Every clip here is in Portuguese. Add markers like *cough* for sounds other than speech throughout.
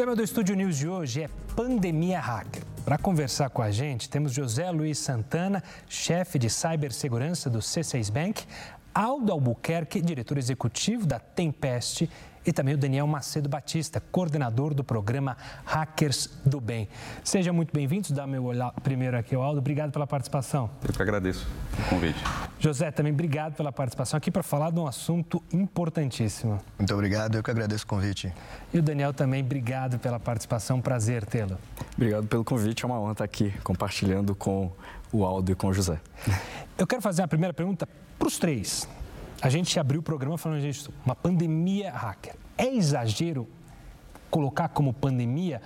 tema do Estúdio News de hoje é pandemia hacker. Para conversar com a gente, temos José Luiz Santana, chefe de cibersegurança do C6 Bank, Aldo Albuquerque, diretor executivo da Tempest, e também o Daniel Macedo Batista, coordenador do programa Hackers do Bem. Sejam muito bem-vindos. Dá meu olhar primeiro aqui ao Aldo. Obrigado pela participação. Eu que agradeço o convite. José, também obrigado pela participação aqui para falar de um assunto importantíssimo. Muito obrigado, eu que agradeço o convite. E o Daniel também, obrigado pela participação, prazer tê-lo. Obrigado pelo convite, é uma honra estar aqui compartilhando com o Aldo e com o José. Eu quero fazer a primeira pergunta para os três. A gente abriu o programa falando disso, uma pandemia hacker. É exagero colocar como pandemia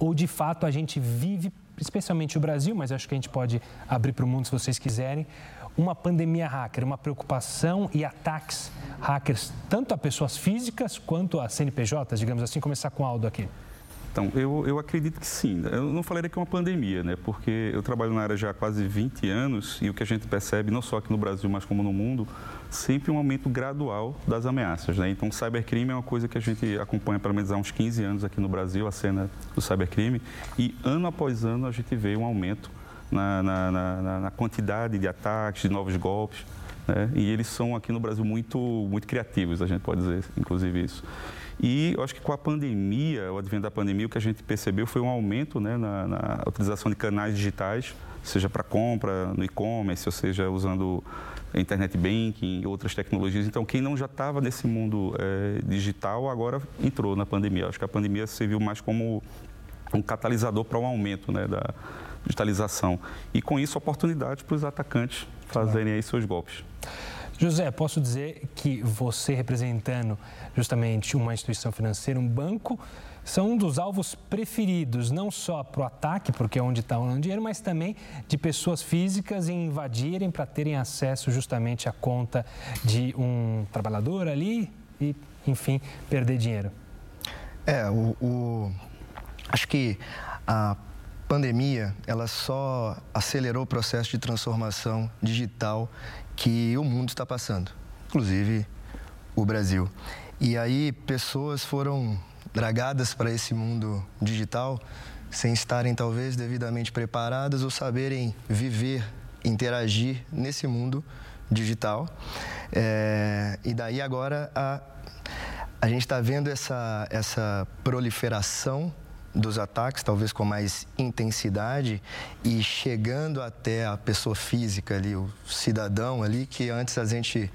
ou de fato a gente vive, especialmente o Brasil, mas acho que a gente pode abrir para o mundo se vocês quiserem, uma pandemia hacker, uma preocupação e ataques hackers, tanto a pessoas físicas quanto a CNPJs, digamos assim, começar com o Aldo aqui. Então, eu, eu acredito que sim. Eu não falaria que é uma pandemia, né? Porque eu trabalho na área já há quase 20 anos e o que a gente percebe, não só aqui no Brasil, mas como no mundo, sempre um aumento gradual das ameaças, né? Então, cybercrime é uma coisa que a gente acompanha pelo menos há uns 15 anos aqui no Brasil, a cena do cybercrime, e ano após ano a gente vê um aumento na, na, na, na quantidade de ataques, de novos golpes, né? E eles são aqui no Brasil muito, muito criativos, a gente pode dizer, inclusive isso. E eu acho que com a pandemia, o advento da pandemia, o que a gente percebeu foi um aumento né, na, na utilização de canais digitais, seja para compra no e-commerce, ou seja, usando internet banking outras tecnologias. Então, quem não já estava nesse mundo é, digital, agora entrou na pandemia. Eu acho que a pandemia serviu mais como um catalisador para um aumento né, da digitalização. E com isso, oportunidades para os atacantes fazerem aí seus golpes. José, posso dizer que você representando justamente uma instituição financeira, um banco, são um dos alvos preferidos, não só para o ataque, porque é onde está o dinheiro, mas também de pessoas físicas em invadirem para terem acesso justamente à conta de um trabalhador ali e, enfim, perder dinheiro. É, o, o acho que a pandemia ela só acelerou o processo de transformação digital que o mundo está passando, inclusive o Brasil. E aí pessoas foram dragadas para esse mundo digital sem estarem talvez devidamente preparadas ou saberem viver, interagir nesse mundo digital. É, e daí agora a, a gente está vendo essa, essa proliferação dos ataques, talvez com mais intensidade e chegando até a pessoa física ali, o cidadão ali, que antes a gente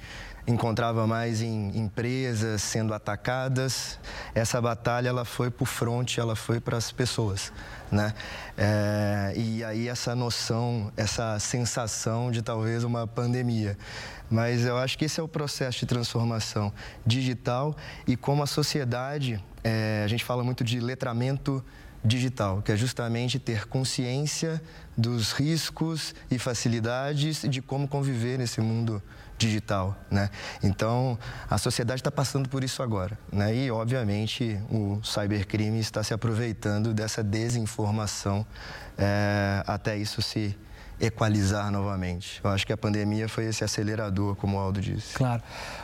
encontrava mais em empresas sendo atacadas. Essa batalha ela foi para o fronte, ela foi para as pessoas, né? É, e aí essa noção, essa sensação de talvez uma pandemia. Mas eu acho que esse é o processo de transformação digital e como a sociedade, é, a gente fala muito de letramento digital, que é justamente ter consciência dos riscos e facilidades de como conviver nesse mundo digital, né? Então, a sociedade está passando por isso agora, né? E, obviamente, o cybercrime está se aproveitando dessa desinformação é, até isso se equalizar novamente. Eu acho que a pandemia foi esse acelerador, como o Aldo disse. Claro.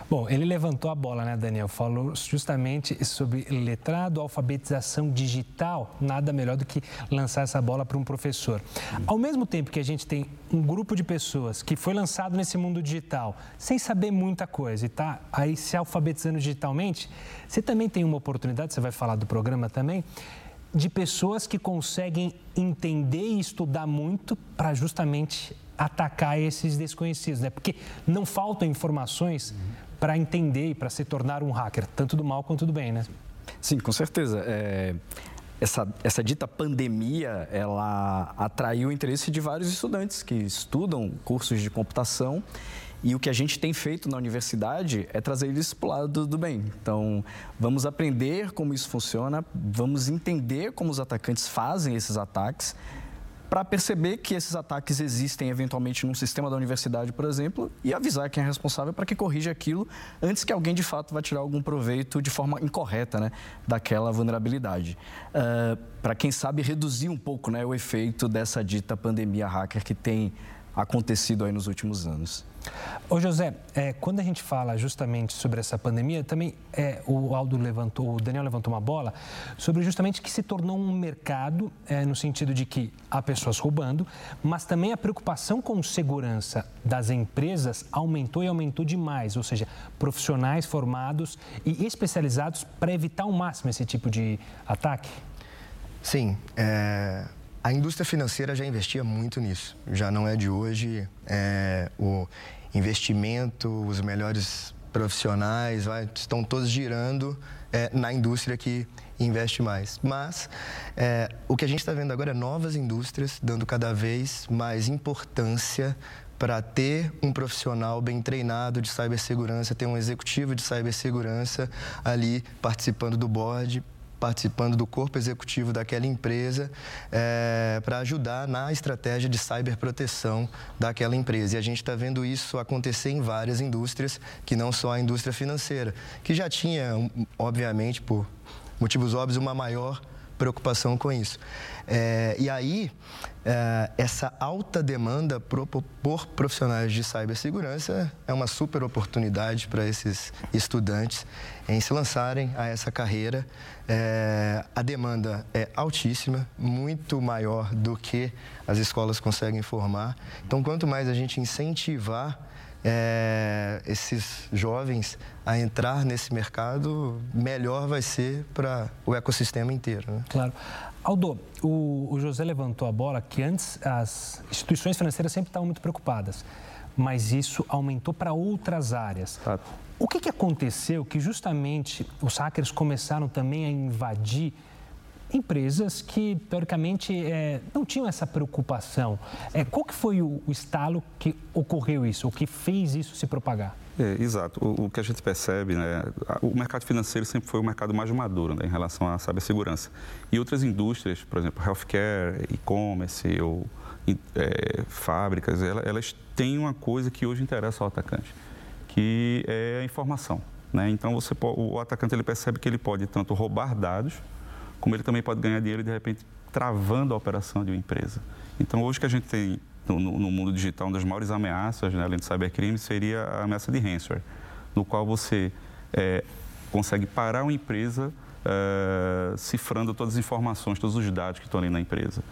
Bom, ele levantou a bola, né, Daniel? Falou justamente sobre letrado, alfabetização digital. Nada melhor do que lançar essa bola para um professor. Ao mesmo tempo que a gente tem um grupo de pessoas que foi lançado nesse mundo digital sem saber muita coisa e está aí se alfabetizando digitalmente, você também tem uma oportunidade, você vai falar do programa também, de pessoas que conseguem entender e estudar muito para justamente atacar esses desconhecidos, né? Porque não faltam informações para entender e para se tornar um hacker, tanto do mal quanto do bem, né? Sim, com certeza. É, essa, essa dita pandemia, ela atraiu o interesse de vários estudantes que estudam cursos de computação e o que a gente tem feito na universidade é trazer isso para o lado do bem. Então, vamos aprender como isso funciona, vamos entender como os atacantes fazem esses ataques, para perceber que esses ataques existem eventualmente num sistema da universidade, por exemplo, e avisar quem é responsável para que corrija aquilo antes que alguém de fato vá tirar algum proveito de forma incorreta né, daquela vulnerabilidade. Uh, para quem sabe reduzir um pouco né, o efeito dessa dita pandemia hacker que tem acontecido aí nos últimos anos. Ô José, é, quando a gente fala justamente sobre essa pandemia, também é, o Aldo levantou, o Daniel levantou uma bola sobre justamente que se tornou um mercado é, no sentido de que há pessoas roubando, mas também a preocupação com segurança das empresas aumentou e aumentou demais, ou seja, profissionais formados e especializados para evitar ao máximo esse tipo de ataque. Sim, é, a indústria financeira já investia muito nisso. Já não é de hoje. É, o investimento, os melhores profissionais vai, estão todos girando é, na indústria que investe mais. Mas é, o que a gente está vendo agora é novas indústrias dando cada vez mais importância para ter um profissional bem treinado de cibersegurança, ter um executivo de cibersegurança ali participando do board, participando do corpo executivo daquela empresa é, para ajudar na estratégia de cyberproteção daquela empresa. E a gente está vendo isso acontecer em várias indústrias, que não só a indústria financeira, que já tinha, obviamente, por motivos óbvios, uma maior preocupação com isso. É, e aí, é, essa alta demanda por, por profissionais de cibersegurança é uma super oportunidade para esses estudantes em se lançarem a essa carreira. É, a demanda é altíssima, muito maior do que as escolas conseguem formar. Então, quanto mais a gente incentivar é, esses jovens a entrar nesse mercado, melhor vai ser para o ecossistema inteiro. Né? Claro. Aldo, o, o José levantou a bola que antes as instituições financeiras sempre estavam muito preocupadas, mas isso aumentou para outras áreas. O que, que aconteceu que justamente os hackers começaram também a invadir empresas que, teoricamente, é, não tinham essa preocupação. É, qual que foi o, o, estalo que ocorreu isso, o que fez isso se propagar? É, exato. O, o, que a gente percebe, né, o mercado financeiro sempre foi o mercado mais maduro né, em relação à cibersegurança. E outras indústrias, por exemplo, healthcare, e-commerce ou é, fábricas, elas, elas têm uma coisa que hoje interessa ao atacante, que é a informação. Né? Então, você, o atacante ele percebe que ele pode tanto roubar dados, como ele também pode ganhar dinheiro de repente travando a operação de uma empresa. Então, hoje que a gente tem no, no mundo digital, uma das maiores ameaças, né, além do cybercrime, seria a ameaça de ransomware, no qual você é, consegue parar uma empresa é, cifrando todas as informações, todos os dados que estão ali na empresa.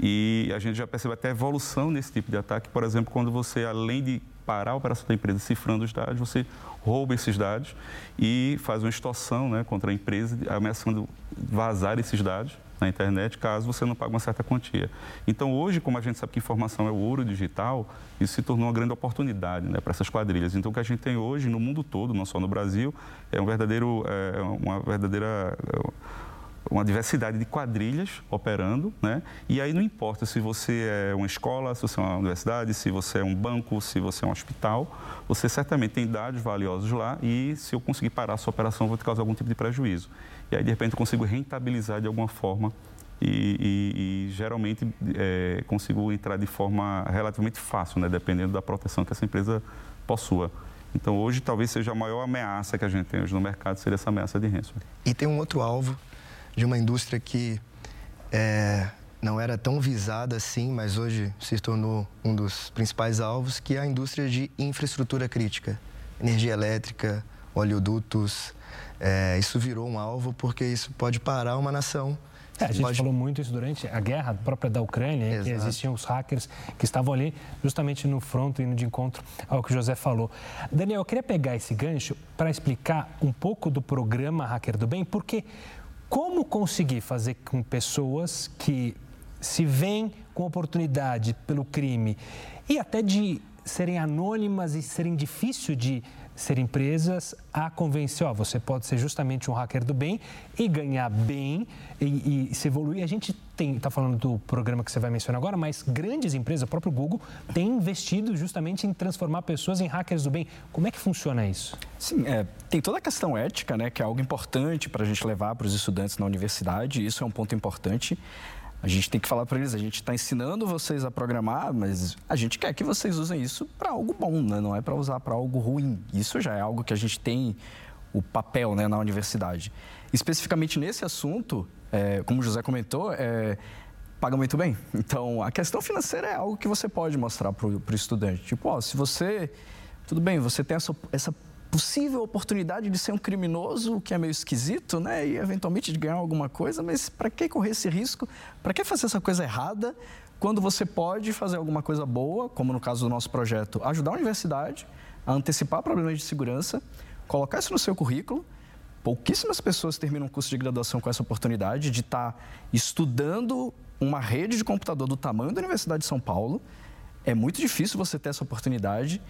E a gente já percebe até evolução nesse tipo de ataque, por exemplo, quando você, além de parar a operação da empresa cifrando os dados, você rouba esses dados e faz uma extorsão né, contra a empresa, ameaçando vazar esses dados na internet caso você não pague uma certa quantia. Então, hoje, como a gente sabe que informação é o ouro digital, isso se tornou uma grande oportunidade né, para essas quadrilhas. Então, o que a gente tem hoje no mundo todo, não só no Brasil, é um verdadeiro, é uma verdadeira uma diversidade de quadrilhas operando, né? E aí não importa se você é uma escola, se você é uma universidade, se você é um banco, se você é um hospital, você certamente tem dados valiosos lá e se eu conseguir parar a sua operação, eu vou te causar algum tipo de prejuízo. E aí, de repente, eu consigo rentabilizar de alguma forma e, e, e geralmente é, consigo entrar de forma relativamente fácil, né? Dependendo da proteção que essa empresa possua. Então, hoje, talvez seja a maior ameaça que a gente tem hoje no mercado, seria essa ameaça de ransomware. E tem um outro alvo de uma indústria que é, não era tão visada assim, mas hoje se tornou um dos principais alvos, que é a indústria de infraestrutura crítica, energia elétrica, oleodutos. É, isso virou um alvo porque isso pode parar uma nação. É, a gente pode... falou muito isso durante a guerra própria da Ucrânia, que existiam os hackers que estavam ali justamente no front, indo de encontro ao que o José falou. Daniel, eu queria pegar esse gancho para explicar um pouco do programa Hacker do Bem, porque como conseguir fazer com pessoas que se veem com oportunidade pelo crime e até de serem anônimas e serem difícil de serem presas a convencer, ó, você pode ser justamente um hacker do bem e ganhar bem e, e se evoluir. A gente está falando do programa que você vai mencionar agora, mas grandes empresas, o próprio Google, tem investido justamente em transformar pessoas em hackers do bem. Como é que funciona isso? Sim, é, tem toda a questão ética, né, que é algo importante para a gente levar para os estudantes na universidade, isso é um ponto importante. A gente tem que falar para eles, a gente está ensinando vocês a programar, mas a gente quer que vocês usem isso para algo bom, né? não é para usar para algo ruim. Isso já é algo que a gente tem o papel né, na universidade. Especificamente nesse assunto, é, como o José comentou, é, paga muito bem. *laughs* Então, a questão financeira é algo que você pode mostrar para o estudante. Tipo, ó, se você tudo bem, você tem essa, essa possível oportunidade de ser um criminoso, o que é meio esquisito, né? E eventualmente de ganhar alguma coisa, mas para que correr esse risco? Para que fazer essa coisa errada quando você pode fazer alguma coisa boa, como no caso do nosso projeto, ajudar a universidade a antecipar problemas de segurança, colocar isso no seu currículo. Pouquíssimas pessoas terminam um curso de graduação com essa oportunidade de estar tá estudando uma rede de computador do tamanho da Universidade de São Paulo. É muito difícil você ter essa oportunidade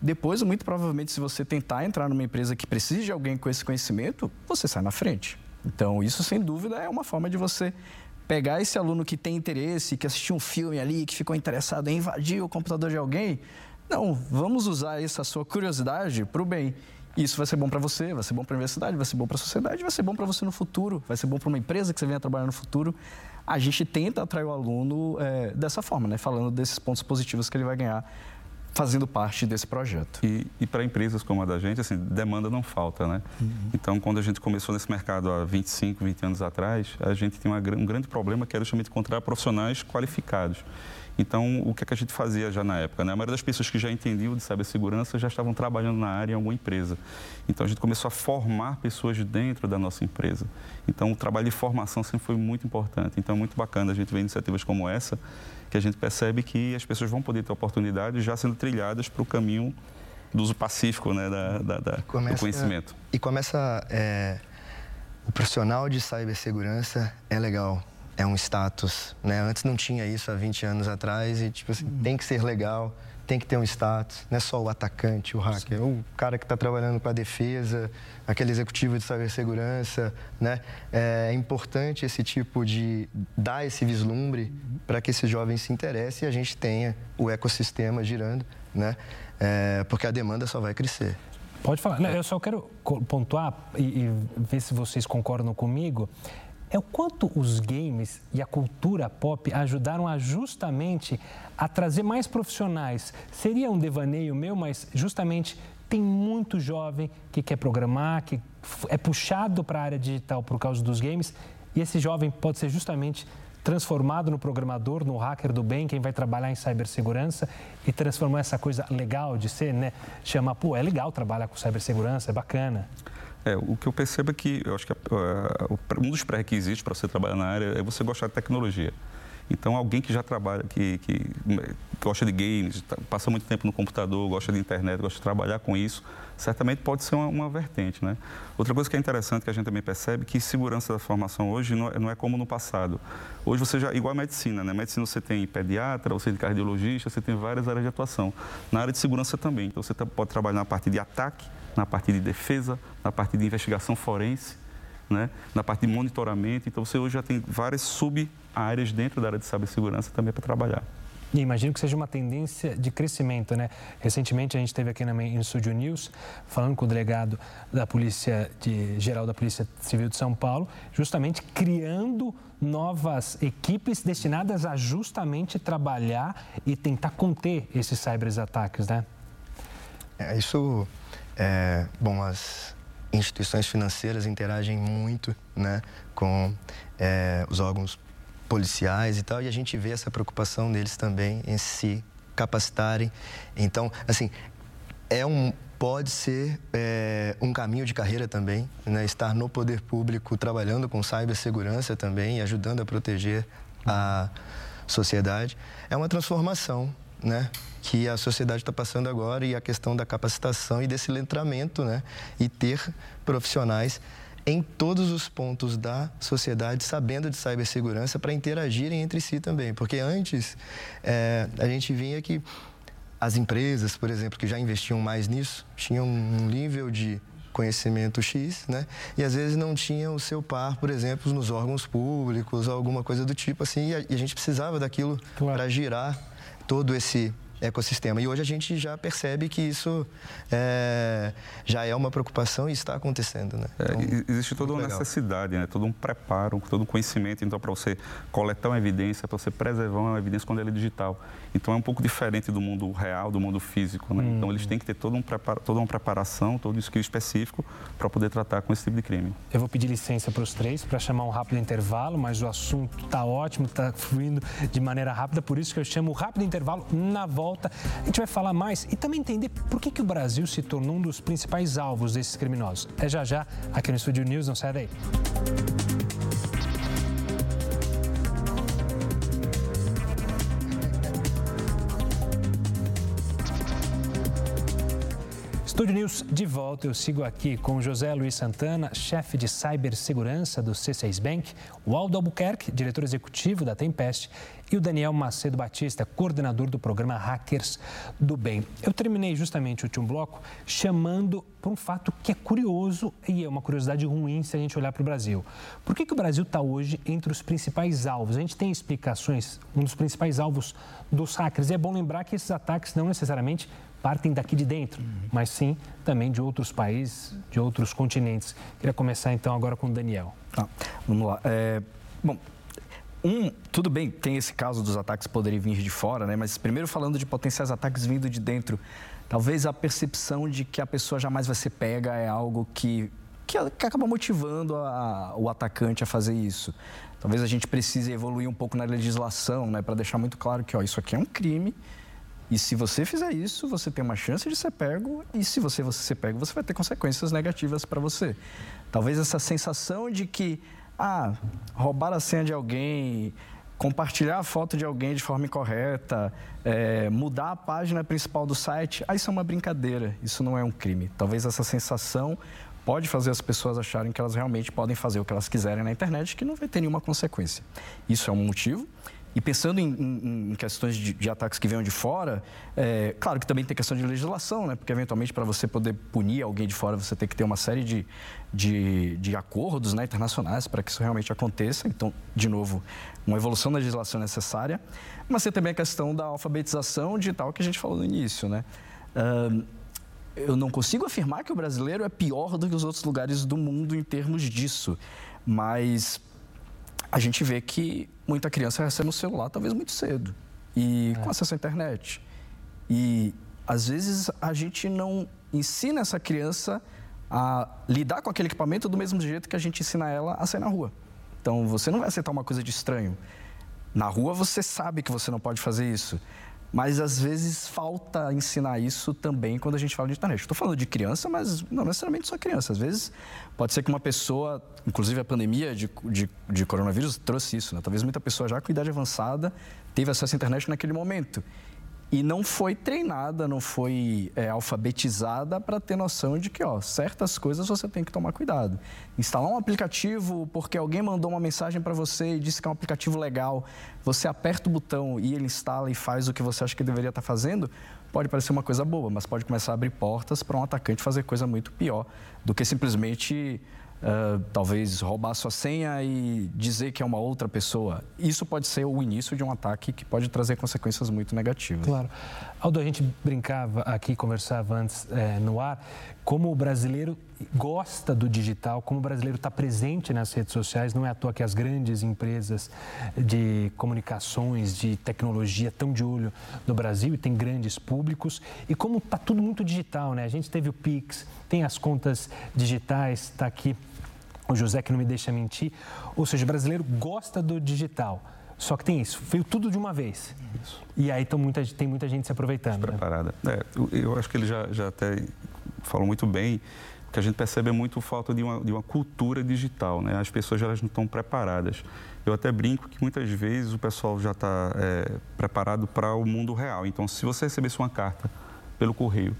depois, muito provavelmente, se você tentar entrar numa empresa que precise de alguém com esse conhecimento, você sai na frente. Então, isso sem dúvida é uma forma de você pegar esse aluno que tem interesse, que assistiu um filme ali, que ficou interessado em invadir o computador de alguém. Não, vamos usar essa sua curiosidade para o bem. Isso vai ser bom para você, vai ser bom para a universidade, vai ser bom para a sociedade, vai ser bom para você no futuro, vai ser bom para uma empresa que você venha trabalhar no futuro. A gente tenta atrair o aluno é, dessa forma, né? falando desses pontos positivos que ele vai ganhar fazendo parte desse projeto. E, e para empresas como a da gente, assim, demanda não falta, né? Uhum. Então, quando a gente começou nesse mercado há 25, 20 anos atrás, a gente tinha uma, um grande problema que era justamente encontrar profissionais qualificados. Então, o que, é que a gente fazia já na época? Né? A maioria das pessoas que já entendiam de cibersegurança já estavam trabalhando na área em alguma empresa. Então, a gente começou a formar pessoas dentro da nossa empresa. Então, o trabalho de formação sempre foi muito importante. Então, é muito bacana a gente ver iniciativas como essa, que a gente percebe que as pessoas vão poder ter oportunidades já sendo trilhadas para o caminho do uso pacífico né, da, da, da começa, do conhecimento. E começa... É, o profissional de cibersegurança é legal é um status, né? Antes não tinha isso há 20 anos atrás e, tipo assim, uhum. tem que ser legal, tem que ter um status, não é só o atacante, o hacker, Sim. o cara que está trabalhando para a defesa, aquele executivo de cibersegurança, né? É importante esse tipo de dar esse vislumbre uhum. para que esses jovens se interessem e a gente tenha o ecossistema girando, né? É, porque a demanda só vai crescer. Pode falar. Não, eu só quero pontuar e, e ver se vocês concordam comigo é o quanto os games e a cultura pop ajudaram a justamente a trazer mais profissionais. Seria um devaneio meu, mas justamente tem muito jovem que quer programar, que é puxado para a área digital por causa dos games, e esse jovem pode ser justamente transformado no programador, no hacker do bem, quem vai trabalhar em cibersegurança e transformar essa coisa legal de ser, né? Chamar, pô, é legal trabalhar com cibersegurança, é bacana. É, o que eu percebo é que eu acho que a, um dos pré-requisitos para você trabalhar na área é você gostar de tecnologia. Então, alguém que já trabalha, que, que gosta de games, tá, passa muito tempo no computador, gosta de internet, gosta de trabalhar com isso, certamente pode ser uma, uma vertente. Né? Outra coisa que é interessante que a gente também percebe é que segurança da formação hoje não é, não é como no passado. Hoje você já, igual a medicina, né? Medicina você tem pediatra, você tem cardiologista, você tem várias áreas de atuação. Na área de segurança também. Então, você tá, pode trabalhar na parte de ataque, na parte de defesa, na parte de investigação forense, né? na parte de monitoramento. Então, você hoje já tem várias sub-áreas dentro da área de cibersegurança também para trabalhar. E imagino que seja uma tendência de crescimento, né? Recentemente a gente esteve aqui na Main Studio News falando com o delegado da Polícia de, Geral da Polícia Civil de São Paulo, justamente criando novas equipes destinadas a justamente trabalhar e tentar conter esses cyberataques, né? É, isso é, bom, as instituições financeiras interagem muito né, com é, os órgãos policiais e tal, e a gente vê essa preocupação deles também em se capacitarem. Então, assim, é um, pode ser é, um caminho de carreira também, né? estar no poder público trabalhando com cibersegurança também e ajudando a proteger a sociedade. É uma transformação né, que a sociedade está passando agora e a questão da capacitação e desse letramento, né, e ter profissionais em todos os pontos da sociedade sabendo de cibersegurança para interagirem entre si também, porque antes é, a gente vinha que as empresas, por exemplo, que já investiam mais nisso, tinham um nível de conhecimento X, né? E às vezes não tinham o seu par, por exemplo, nos órgãos públicos, ou alguma coisa do tipo assim, e a, e a gente precisava daquilo claro. para girar todo esse ecossistema. E hoje a gente já percebe que isso é, já é uma preocupação e está acontecendo. Né? Então, é, existe toda uma legal. necessidade, né? todo um preparo, todo um conhecimento então, para você coletar uma evidência, para você preservar uma evidência quando ela é digital. Então é um pouco diferente do mundo real, do mundo físico. Né? Hum. Então eles têm que ter todo um preparo, toda uma preparação, todo um skill específico para poder tratar com esse tipo de crime. Eu vou pedir licença para os três para chamar um rápido intervalo, mas o assunto está ótimo, está fluindo de maneira rápida, por isso que eu chamo o rápido intervalo na volta volta. A gente vai falar mais e também entender por que, que o Brasil se tornou um dos principais alvos desses criminosos. É já já aqui no Estúdio News, não sai daí. Estúdio News de volta. Eu sigo aqui com José Luiz Santana, chefe de cibersegurança do C6 Bank, o Aldo Albuquerque, diretor executivo da Tempest, e o Daniel Macedo Batista, coordenador do programa Hackers do Bem. Eu terminei justamente o último bloco chamando por um fato que é curioso e é uma curiosidade ruim se a gente olhar para o Brasil. Por que, que o Brasil está hoje entre os principais alvos? A gente tem explicações, um dos principais alvos dos hackers. E é bom lembrar que esses ataques não necessariamente partem daqui de dentro, mas sim também de outros países, de outros continentes. Queria começar então agora com o Daniel. Tá, vamos lá. É, bom, um, tudo bem, tem esse caso dos ataques poderem vir de fora, né? Mas primeiro falando de potenciais ataques vindo de dentro, talvez a percepção de que a pessoa jamais vai ser pega é algo que que, que acaba motivando a, o atacante a fazer isso. Talvez a gente precise evoluir um pouco na legislação, né, para deixar muito claro que ó, isso aqui é um crime e se você fizer isso, você tem uma chance de ser pego, e se você, você ser pego, você vai ter consequências negativas para você. Talvez essa sensação de que, ah, roubar a senha de alguém, compartilhar a foto de alguém de forma incorreta, é, mudar a página principal do site, ah, isso é uma brincadeira, isso não é um crime. Talvez essa sensação pode fazer as pessoas acharem que elas realmente podem fazer o que elas quiserem na internet, que não vai ter nenhuma consequência. Isso é um motivo. E pensando em, em, em questões de, de, ataques que venham de fora, é, claro que também tem questão de legislação, né? porque eventualmente para você poder punir alguém de fora, você tem que ter uma série de, de, de acordos né, internacionais para que isso realmente aconteça. Então, de novo, uma evolução da legislação necessária. Mas tem também a questão da alfabetização digital que a gente falou no início. Né? Uh, eu não consigo afirmar que o brasileiro é pior do que os outros lugares do mundo em termos disso, mas a gente vê que muita criança recebe um celular talvez muito cedo e é. com acesso à internet. E às vezes a gente não ensina essa criança a lidar com aquele equipamento do mesmo jeito que a gente ensina ela a sair na rua. Então você não vai aceitar uma coisa de estranho. Na rua você sabe que você não pode fazer isso. Mas às vezes falta ensinar isso também quando a gente fala de internet. Estou falando de criança, mas não necessariamente só criança. Às vezes pode ser que uma pessoa, inclusive a pandemia de, de, de coronavírus trouxe isso, né? Talvez muita pessoa já com idade avançada teve acesso à internet naquele momento e não foi treinada, não foi é, alfabetizada para ter noção de que, ó, certas coisas você tem que tomar cuidado. Instalar um aplicativo porque alguém mandou uma mensagem para você e disse que é um aplicativo legal, você aperta o botão e ele instala e faz o que você acha que deveria estar tá fazendo, pode parecer uma coisa boa, mas pode começar a abrir portas para um atacante fazer coisa muito pior do que simplesmente uh, talvez roubar sua senha e dizer que é uma outra pessoa. Isso pode ser o início de um ataque que pode trazer consequências muito negativas. Claro. Aldo, a gente brincava aqui, conversava antes é, no ar, como o brasileiro gosta do digital, como o brasileiro está presente nas redes sociais. Não é à toa que as grandes empresas de comunicações, de tecnologia, estão de olho no Brasil e tem grandes públicos. E como está tudo muito digital, né? A gente teve o Pix, tem as contas digitais, está aqui o José que não me deixa mentir. Ou seja, o brasileiro gosta do digital. Só que tem isso, veio tudo de uma vez. Isso. E aí então, muita, tem muita gente se aproveitando. Preparada. Né? É, eu, acho que ele já, já até falou muito bem que a gente percebe muito falta de uma, de uma cultura digital. Né? As pessoas elas não estão preparadas. Eu até brinco que muitas vezes o pessoal já está é, preparado para o mundo real. Então, se você recebesse uma carta pelo correio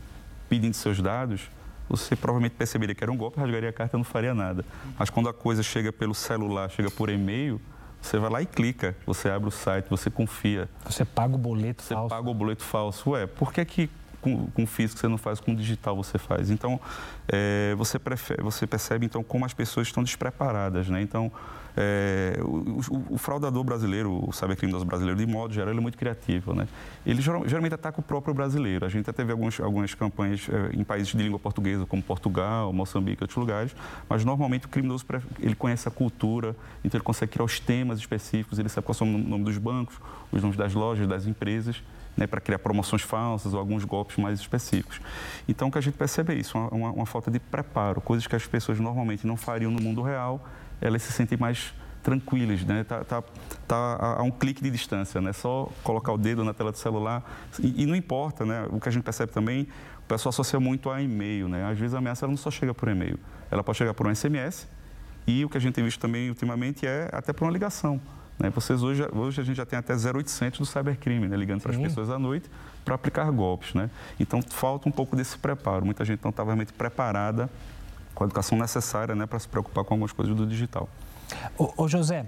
pedindo seus dados, você provavelmente perceberia que era um golpe, rasgaria a carta, não faria nada. Mas quando a coisa chega pelo celular, chega por e-mail, você vai lá e clica, você abre o site, você confia. Você paga o boleto você falso. Você paga o boleto falso. Ué, por que, que com, com físico você não faz, com digital você faz? Então, é, você, prefere, você percebe então como as pessoas estão despreparadas, né? Então, é, o, o, o, fraudador brasileiro, o cybercriminoso brasileiro, de modo geral, ele é muito criativo. Né? Ele geralmente ataca o próprio brasileiro. A gente até teve alguns, algumas campanhas é, em países de língua portuguesa, como Portugal, Moçambique outros lugares, mas normalmente o criminoso ele conhece a cultura, então ele consegue criar os temas específicos, ele sabe qual são o nome dos bancos, os nomes das lojas, das empresas. Né, para criar promoções falsas ou alguns golpes mais específicos. Então, o que a gente percebe é isso, uma, uma, falta de preparo, coisas que as pessoas normalmente não fariam no mundo real, elas se sentem mais tranquilas, né? Tá, tá, tá a um clique de distância, né? Só colocar o dedo na tela do celular e, e não importa, né? O que a gente percebe também, o pessoal associa muito a e-mail, né? Às vezes a ameaça não só chega por e-mail, ela pode chegar por um SMS e o que a gente tem visto também ultimamente é até por uma ligação. Né? Vocês hoje, hoje a gente já tem até 0800 do cybercrime, né? ligando para as pessoas à noite para aplicar golpes. Né? Então falta um pouco desse preparo. Muita gente não está realmente preparada com a educação necessária né, para se preocupar com algumas coisas do digital. Ô, ô José,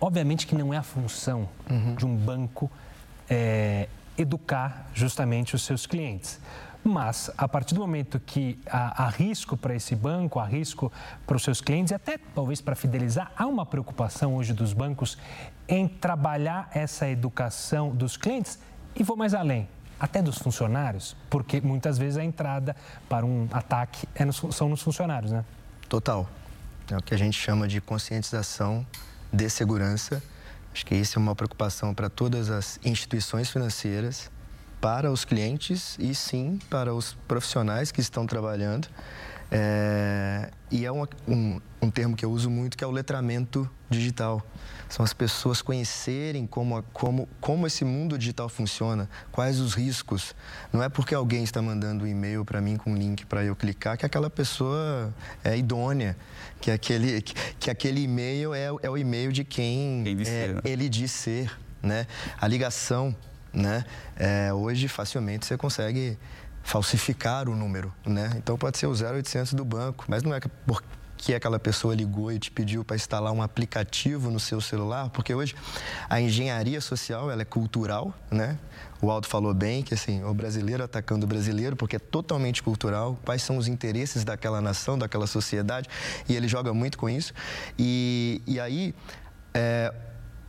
obviamente que não é a função uhum. de um banco é, educar justamente os seus clientes. Mas, a partir do momento que há, há risco para esse banco, há risco para os seus clientes e até talvez para fidelizar, há uma preocupação hoje dos bancos em trabalhar essa educação dos clientes e vou mais além, até dos funcionários, porque muitas vezes a entrada para um ataque é nos, são nos funcionários, né? Total. É o que a gente chama de conscientização de segurança. Acho que isso é uma preocupação para todas as instituições financeiras, para os clientes e sim para os profissionais que estão trabalhando. É, e é um, um, um, termo que eu uso muito, que é o letramento digital. São as pessoas conhecerem como, como, como esse mundo digital funciona, quais os riscos. Não é porque alguém está mandando um e-mail para mim com um link para eu clicar que aquela pessoa é idônea, que aquele, que, que aquele e-mail é, é o e-mail de quem, quem é, né? ele diz ser. Né? A ligação, né? É, hoje facilmente você consegue falsificar o número, né? Então pode ser o 0800 do banco, mas não é porque aquela pessoa ligou e te pediu para instalar um aplicativo no seu celular, porque hoje a engenharia social ela é cultural, né? O Aldo falou bem que assim, o brasileiro atacando o brasileiro, porque é totalmente cultural, quais são os interesses daquela nação, daquela sociedade, e ele joga muito com isso. E, e aí, é,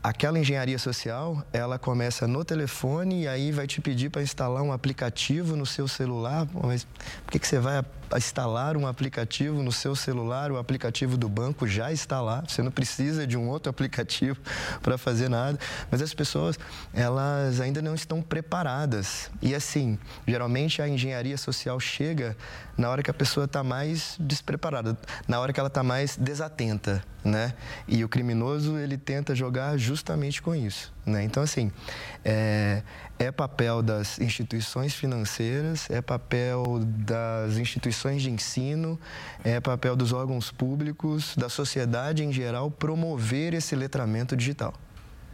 aquela engenharia social, ela começa no telefone e aí vai te pedir para instalar um aplicativo no seu celular. Mas por que, que você vai instalar um aplicativo no seu celular? O aplicativo do banco já está lá. Você não precisa de um outro *laughs* aplicativo para fazer nada. Mas as pessoas, elas ainda não estão preparadas. E assim, geralmente a engenharia social chega na hora que a pessoa está mais despreparada, na hora que ela está mais desatenta, né? E o criminoso ele tenta jogar justamente com isso, né? Então assim é, é papel das instituições financeiras, é papel das instituições de ensino, é papel dos órgãos públicos, da sociedade em geral promover esse letramento digital.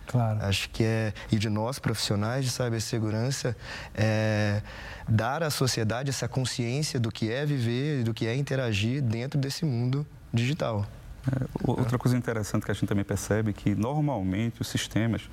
Claro. Acho que é, e de nós profissionais de cibersegurança, é, dar à sociedade essa consciência do que é viver, do que é interagir dentro desse mundo digital. É, outra coisa interessante que a gente também percebe é que normalmente os sistemas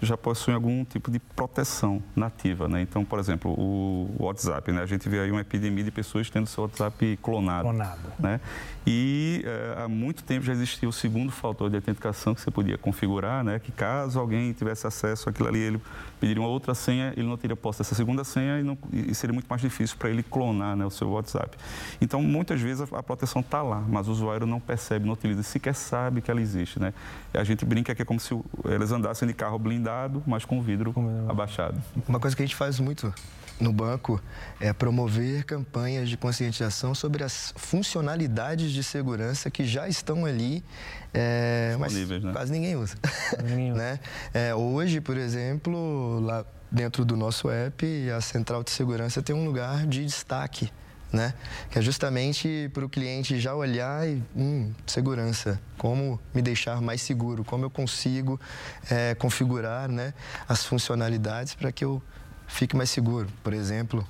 já possuem algum tipo de proteção nativa, né? Então, por exemplo, o WhatsApp, né? A gente vê aí uma epidemia de pessoas tendo seu WhatsApp clonado, clonado. né? E é, há muito tempo já existia o segundo fator de autenticação que você podia configurar, né? Que caso alguém tivesse acesso àquilo ali, ele pediria uma outra senha, ele não teria posse dessa segunda senha e, não, e seria muito mais difícil para ele clonar né, o seu WhatsApp. Então, muitas vezes a, a proteção está lá, mas o usuário não percebe, não utiliza, sequer sabe que ela existe, né? A gente brinca que é como se eles andassem de carro blindado, mas com o vidro abaixado. Uma coisa que a gente faz muito no banco é promover campanhas de conscientização sobre as funcionalidades de segurança que já estão ali, é, mas né? quase ninguém usa. Ninguém *laughs* usa. né? É, hoje, por exemplo, lá dentro do nosso app, a central de segurança tem um lugar de destaque. Né? Que é justamente para o cliente já olhar e, hum, segurança, como me deixar mais seguro, como eu consigo é, configurar né, as funcionalidades para que eu fique mais seguro. Por exemplo,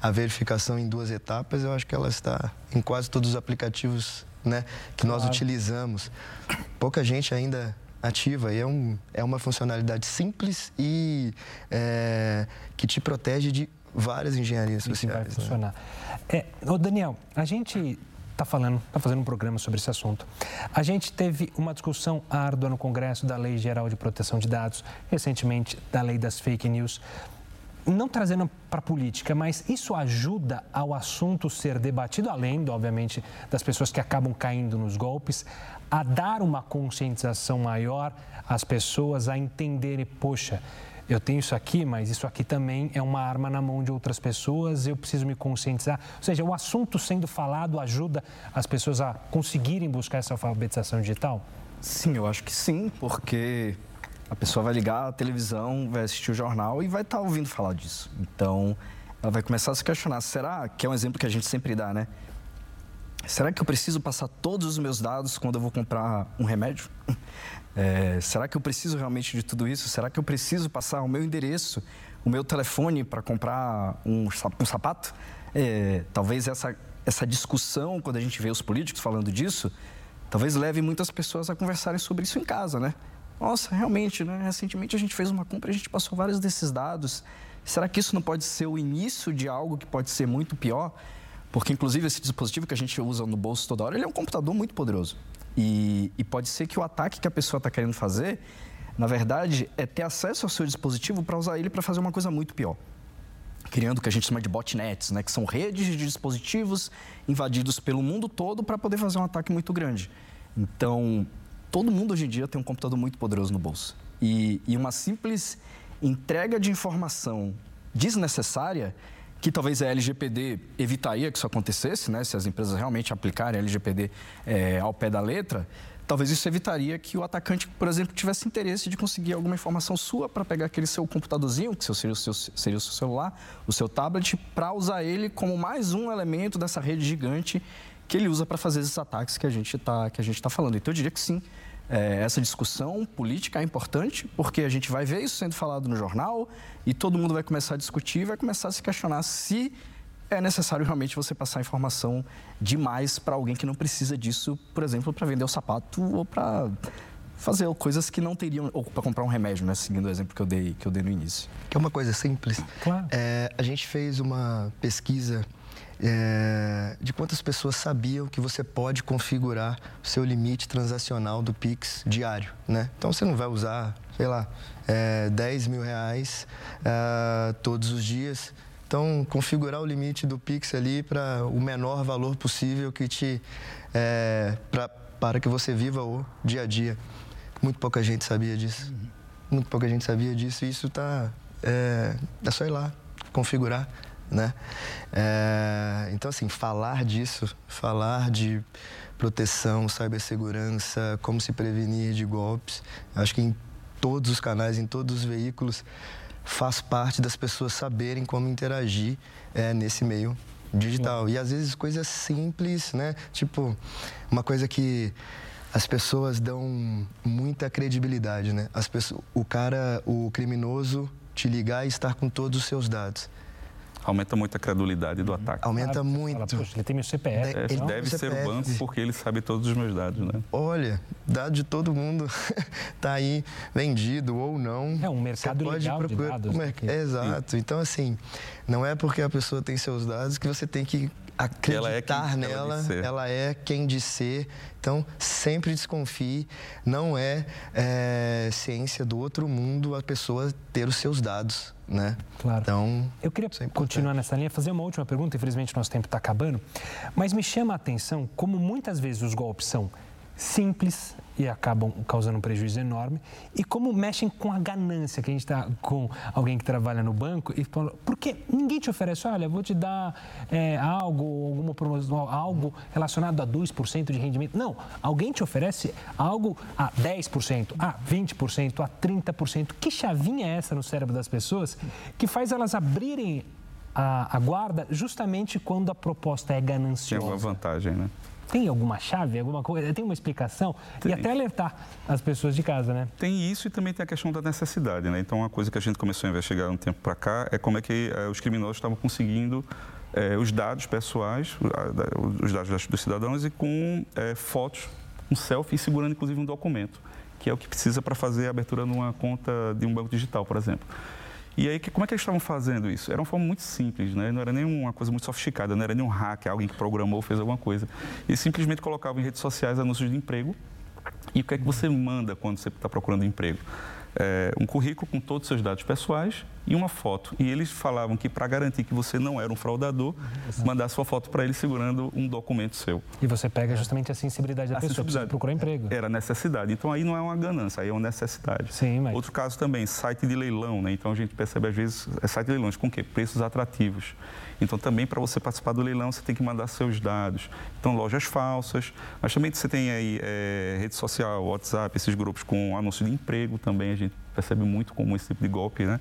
a verificação em duas etapas, eu acho que ela está em quase todos os aplicativos né, que claro. nós utilizamos. Pouca gente ainda ativa e é, um, é uma funcionalidade simples e é, que te protege de várias engenharias sociais. vai né? funcionar. Né? É, Daniel, a gente está falando, está fazendo um programa sobre esse assunto. A gente teve uma discussão árdua no Congresso da Lei Geral de Proteção de Dados, recentemente da Lei das Fake News não trazendo para a política, mas isso ajuda ao assunto ser debatido, além, obviamente, das pessoas que acabam caindo nos golpes, a dar uma conscientização maior às pessoas a entenderem, poxa, eu tenho isso aqui, mas isso aqui também é uma arma na mão de outras pessoas, eu preciso me conscientizar. Ou seja, o assunto sendo falado ajuda as pessoas a conseguirem buscar essa alfabetização digital? Sim, eu acho que sim, porque a pessoa vai ligar a televisão, vai assistir o jornal e vai estar tá ouvindo falar disso. Então, ela vai começar a se questionar: será que é um exemplo que a gente sempre dá, né? Será que eu preciso passar todos os meus dados quando eu vou comprar um remédio? É, será que eu preciso realmente de tudo isso? Será que eu preciso passar o meu endereço, o meu telefone para comprar um, um sapato? É, talvez essa, essa discussão, quando a gente vê os políticos falando disso, talvez leve muitas pessoas a conversarem sobre isso em casa, né? Nossa, realmente, né? Recentemente a gente fez uma compra e a gente passou vários desses dados. Será que isso não pode ser o início de algo que pode ser muito pior? Porque, inclusive, esse dispositivo que a gente usa no bolso toda hora, ele é um computador muito poderoso. E, e pode ser que o ataque que a pessoa está querendo fazer, na verdade, é ter acesso ao seu dispositivo para usar ele para fazer uma coisa muito pior. Criando o que a gente chama de botnets, né? que são redes de dispositivos invadidos pelo mundo todo para poder fazer um ataque muito grande. Então, todo mundo hoje em dia tem um computador muito poderoso no bolso. E, e uma simples entrega de informação desnecessária que talvez a LGPD evitaria que isso acontecesse, né? se as empresas realmente aplicarem a LGPD é, ao pé da letra, talvez isso evitaria que o atacante, por exemplo, tivesse interesse de conseguir alguma informação sua para pegar aquele seu computadorzinho, que seria o seu, seria o seu celular, o seu tablet, para usar ele como mais um elemento dessa rede gigante que ele usa para fazer esses ataques que a gente está tá falando. Então, eu diria que sim, é, essa discussão política é importante, porque a gente vai ver isso sendo falado no jornal e todo mundo vai começar a discutir, vai começar a se questionar se é necessário realmente você passar informação demais para alguém que não precisa disso, por exemplo, para vender o sapato ou para fazer coisas que não teriam ou para comprar um remédio, né? Seguindo o exemplo que eu dei que eu dei no início. Que é uma coisa simples. Claro. É, a gente fez uma pesquisa é, de quantas pessoas sabiam que você pode configurar o seu limite transacional do Pix diário, né? Então você não vai usar, sei lá, é, 10 mil reais é, todos os dias. Então, configurar o limite do Pix ali para o menor valor possível que te, é, pra, para que você viva o dia a dia. Muito pouca gente sabia disso. Uhum. Muito pouca gente sabia disso e isso tá, é, é só ir lá, configurar né? É, então, assim, falar disso, falar de proteção, cibersegurança, como se prevenir de golpes, acho que em todos os canais, em todos os veículos, faz parte das pessoas saberem como interagir é, nesse meio digital. E às vezes coisas simples, né? Tipo, uma coisa que as pessoas dão muita credibilidade, né? As pessoas, o cara, o criminoso te ligar e estar com todos os seus dados. Aumenta muito a credulidade do ataque. Aumenta claro, muito. Fala, ele tem meu CPF. É, ele deve ser o banco porque ele sabe todos os meus dados, né? Olha, dado de todo mundo está *laughs* aí vendido ou não. É um mercado pode legal procurar... de dados. Mer... Né, Exato. Então, assim, não é porque a pessoa tem seus dados que você tem que acreditar ela é nela, ela, ela, é quem de ser. Então, sempre desconfie. Não é, é, ciência do outro mundo a pessoa ter os seus dados, né? Claro. Então, eu queria é continuar nessa linha, fazer uma última pergunta. Infelizmente, nosso tempo está acabando. Mas me chama a atenção como muitas vezes os golpes são simples e acabam causando um prejuízo enorme. E como mexem com a ganância, que a gente está com alguém que trabalha no banco e fala, porque ninguém te oferece, olha, vou te dar é, algo, alguma promoção, algo relacionado a 2% de rendimento. Não, alguém te oferece algo a 10%, a 20%, a 30%. Que chavinha é essa no cérebro das pessoas que faz elas abrirem a, a guarda justamente quando a proposta é gananciosa? Tem uma vantagem, né? Tem alguma chave, alguma coisa? Tem uma explicação? Tem. E até alertar as pessoas de casa, né? Tem isso e também tem a questão da necessidade, né? Então, uma coisa que a gente começou a investigar um tempo para cá é como é que eh, os criminosos estavam conseguindo eh, os dados pessoais, os dados dos cidadãos e com eh, fotos, um selfie segurando inclusive um documento, que é o que precisa para fazer a abertura numa conta de um banco digital, por exemplo. E aí, como é que eles estavam fazendo isso? Era uma forma muito simples, né? não era nenhuma coisa muito sofisticada, não era nenhum hack, alguém que programou, fez alguma coisa. Eles simplesmente colocavam em redes sociais anúncios de emprego. E o que é que você manda quando você está procurando emprego? É, um currículo com todos os seus dados pessoais e uma foto. E eles falavam que para garantir que você não era um fraudador, uhum. mandasse sua foto para eles segurando um documento seu. E você pega justamente a sensibilidade da a pessoa, sensibilidade. procura emprego. Era necessidade. Então aí não é uma ganância, aí é uma necessidade. Sim, mas... Outro caso também, site de leilão, né? Então a gente percebe às vezes, é site de leilões com o quê? Preços atrativos. Então, também para você participar do leilão, você tem que mandar seus dados. Então, lojas falsas, mas também você tem aí é, rede social, WhatsApp, esses grupos com anúncio de emprego também, a gente percebe muito como esse tipo de golpe, né?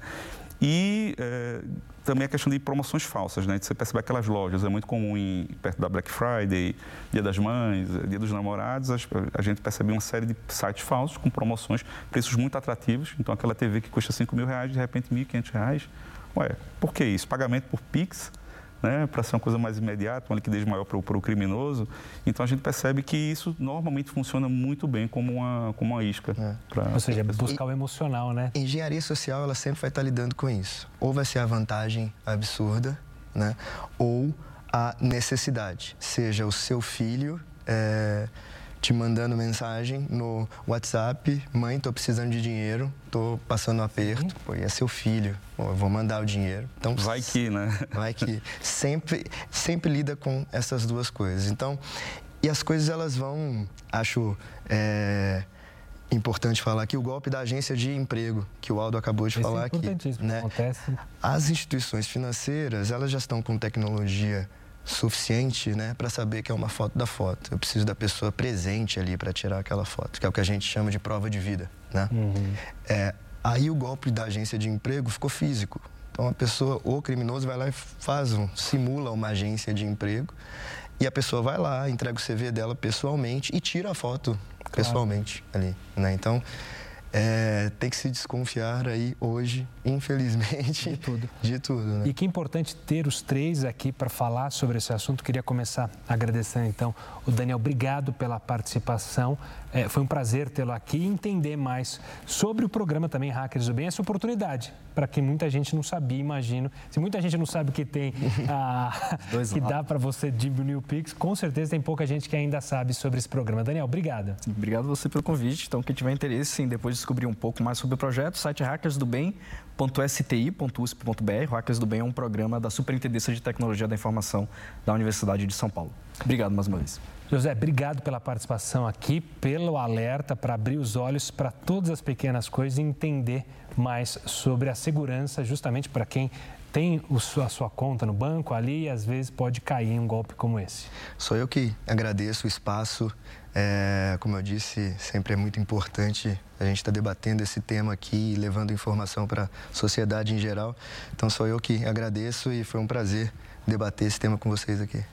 E é, também a questão de promoções falsas, né? Você percebe aquelas lojas, é muito comum em, perto da Black Friday, Dia das Mães, Dia dos Namorados, a, a gente percebe uma série de sites falsos com promoções, preços muito atrativos. Então, aquela TV que custa 5 mil reais, de repente, 1.500 reais. Ué, por que isso? Pagamento por Pix? Né, para ser uma coisa mais imediata, uma liquidez maior para o criminoso. Então a gente percebe que isso normalmente funciona muito bem como uma, como uma isca. É. Pra, Ou seja, buscar o emocional, né? Engenharia social ela sempre vai estar lidando com isso. Ou vai ser a vantagem absurda, né? ou a necessidade. Seja o seu filho. É te mandando mensagem no WhatsApp, mãe, tô precisando de dinheiro, tô passando um aperto, pô, e é seu filho, pô, eu vou mandar o dinheiro. Então vai que, né? Vai que sempre sempre lida com essas duas coisas. Então, e as coisas elas vão, acho é, importante falar aqui o golpe da agência de emprego que o Aldo acabou de Esse falar é aqui, né? Acontece. As instituições financeiras, elas já estão com tecnologia suficiente né, para saber que é uma foto da foto. Eu preciso da pessoa presente ali para tirar aquela foto, que é o que a gente chama de prova de vida. Né? Uhum. É, aí o golpe da agência de emprego ficou físico. Então a pessoa, o criminoso, vai lá e faz um, simula uma agência de emprego e a pessoa vai lá, entrega o CV dela pessoalmente e tira a foto claro. pessoalmente ali. Né? Então é, tem que se desconfiar aí hoje, infelizmente, de tudo. *laughs* De tudo né? E que importante ter os três aqui para falar sobre esse assunto. Queria começar agradecendo então o Daniel. Obrigado pela participação. É, foi um prazer tê-lo aqui e entender mais sobre o programa também Hackers do Bem, essa oportunidade para que muita gente não sabia, imagino. Se muita gente não sabe que tem, *laughs* a, que dá para você diminuir o Pix, com certeza tem pouca gente que ainda sabe sobre esse programa. Daniel, obrigado. Obrigado você pelo convite. Então, quem tiver interesse em depois descobrir um pouco mais sobre o projeto, site hackersdobem.sti.usp.br. Hackers do Bem é um programa da Superintendência de Tecnologia da Informação da Universidade de São Paulo. Obrigado mais uma vez. José, obrigado pela participação aqui, pelo alerta para abrir os olhos para todas as pequenas coisas e entender mais sobre a segurança, justamente para quem tem a sua conta no banco ali e às vezes pode cair em um golpe como esse. Sou eu que agradeço o espaço. É, como eu disse, sempre é muito importante a gente estar tá debatendo esse tema aqui e levando informação para a sociedade em geral. Então, sou eu que agradeço e foi um prazer debater esse tema com vocês aqui.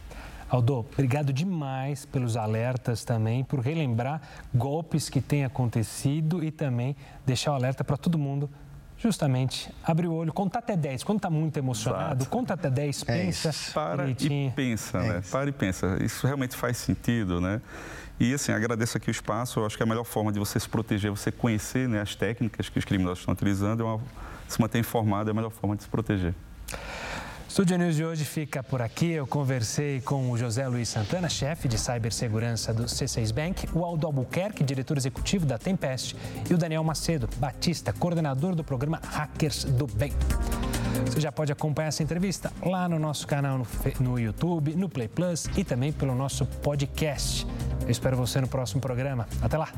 Aldo, obrigado demais pelos alertas também, por relembrar golpes que têm acontecido e também deixar o alerta para todo mundo justamente abrir o olho, contar até 10. Quando está muito emocionado, Exato. conta até 10, é pensa. É Para direitinho. e pensa, é né? Isso. Para e pensa. Isso realmente faz sentido, né? E assim, agradeço aqui o espaço. Eu acho que a melhor forma de você se proteger é você conhecer né, as técnicas que os criminosos estão utilizando. É uma, se manter informado é a melhor forma de se proteger. Estúdio News de hoje fica por aqui. Eu conversei com o José Luiz Santana, chefe de cibersegurança do C6 Bank, o Aldo Albuquerque, diretor executivo da Tempest, e o Daniel Macedo Batista, coordenador do programa Hackers do Bem. Você já pode acompanhar essa entrevista lá no nosso canal no, no YouTube, no Play Plus e também pelo nosso podcast. Eu espero você no próximo programa. Até lá!